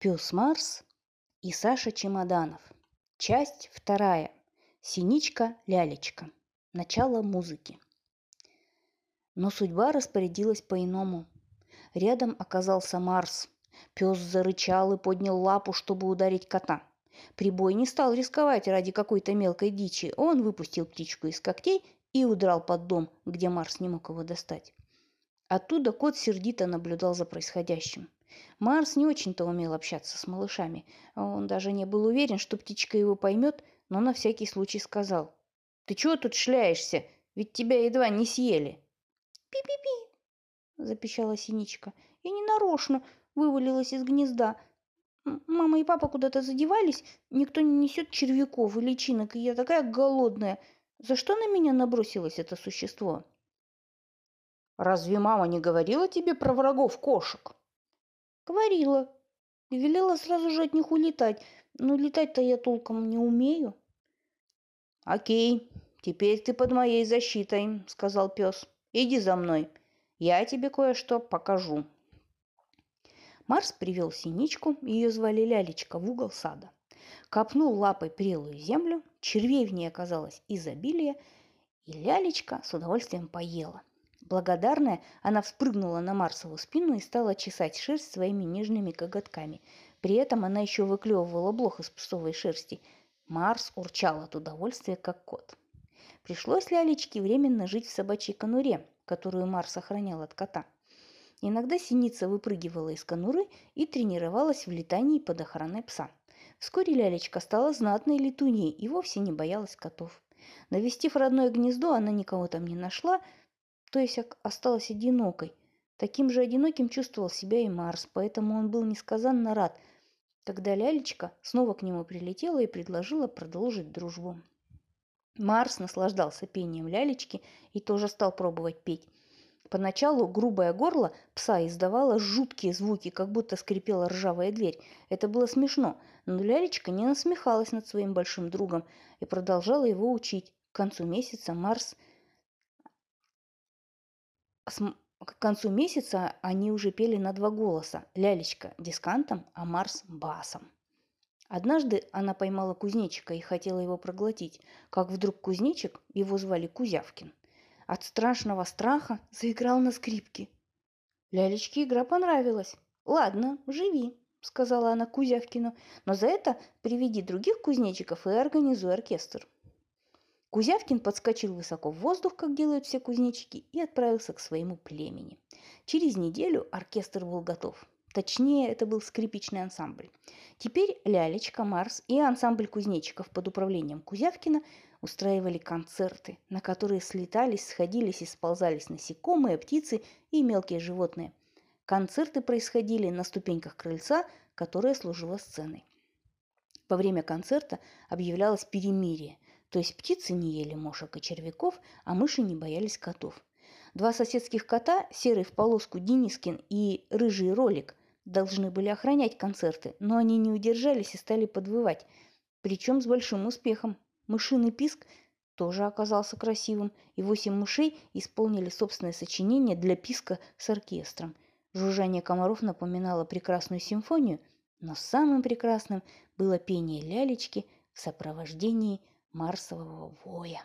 Пес Марс и Саша Чемоданов. Часть вторая. Синичка-лялечка. Начало музыки. Но судьба распорядилась по-иному. Рядом оказался Марс. Пес зарычал и поднял лапу, чтобы ударить кота. Прибой не стал рисковать ради какой-то мелкой дичи. Он выпустил птичку из когтей и удрал под дом, где Марс не мог его достать. Оттуда кот сердито наблюдал за происходящим. Марс не очень-то умел общаться с малышами. Он даже не был уверен, что птичка его поймет, но на всякий случай сказал. «Ты чего тут шляешься? Ведь тебя едва не съели». «Пи-пи-пи!» – запищала Синичка. «Я не нарочно вывалилась из гнезда. Мама и папа куда-то задевались, никто не несет червяков и личинок, и я такая голодная. За что на меня набросилось это существо?» «Разве мама не говорила тебе про врагов кошек?» Говорила. И велела сразу же от них улетать. Но летать-то я толком не умею. Окей, теперь ты под моей защитой, сказал пес. Иди за мной. Я тебе кое-что покажу. Марс привел синичку, ее звали Лялечка, в угол сада. Копнул лапой прелую землю, червей в ней оказалось изобилие, и Лялечка с удовольствием поела. Благодарная, она вспрыгнула на Марсову спину и стала чесать шерсть своими нежными коготками. При этом она еще выклевывала блох из псовой шерсти. Марс урчал от удовольствия, как кот. Пришлось Лялечке временно жить в собачьей конуре, которую Марс охранял от кота. Иногда синица выпрыгивала из конуры и тренировалась в летании под охраной пса. Вскоре Лялечка стала знатной летуней и вовсе не боялась котов. Навестив родное гнездо, она никого там не нашла, то есть осталась одинокой. Таким же одиноким чувствовал себя и Марс, поэтому он был несказанно рад, когда Лялечка снова к нему прилетела и предложила продолжить дружбу. Марс наслаждался пением Лялечки и тоже стал пробовать петь. Поначалу грубое горло пса издавало жуткие звуки, как будто скрипела ржавая дверь. Это было смешно, но Лялечка не насмехалась над своим большим другом и продолжала его учить. К концу месяца Марс – к концу месяца они уже пели на два голоса. Лялечка дискантом, а Марс басом. Однажды она поймала кузнечика и хотела его проглотить, как вдруг кузнечик, его звали Кузявкин, от страшного страха заиграл на скрипке. Лялечке игра понравилась. «Ладно, живи», — сказала она Кузявкину, «но за это приведи других кузнечиков и организуй оркестр». Кузявкин подскочил высоко в воздух, как делают все кузнечики, и отправился к своему племени. Через неделю оркестр был готов. Точнее, это был скрипичный ансамбль. Теперь Лялечка, Марс и ансамбль кузнечиков под управлением Кузявкина устраивали концерты, на которые слетались, сходились и сползались насекомые, птицы и мелкие животные. Концерты происходили на ступеньках крыльца, которое служило сценой. Во время концерта объявлялось перемирие – то есть птицы не ели мошек и червяков, а мыши не боялись котов. Два соседских кота, серый в полоску Денискин и рыжий ролик, должны были охранять концерты, но они не удержались и стали подвывать, причем с большим успехом. Мышиный писк тоже оказался красивым, и восемь мышей исполнили собственное сочинение для писка с оркестром. Жужжание комаров напоминало прекрасную симфонию, но самым прекрасным было пение лялечки в сопровождении марсового воя.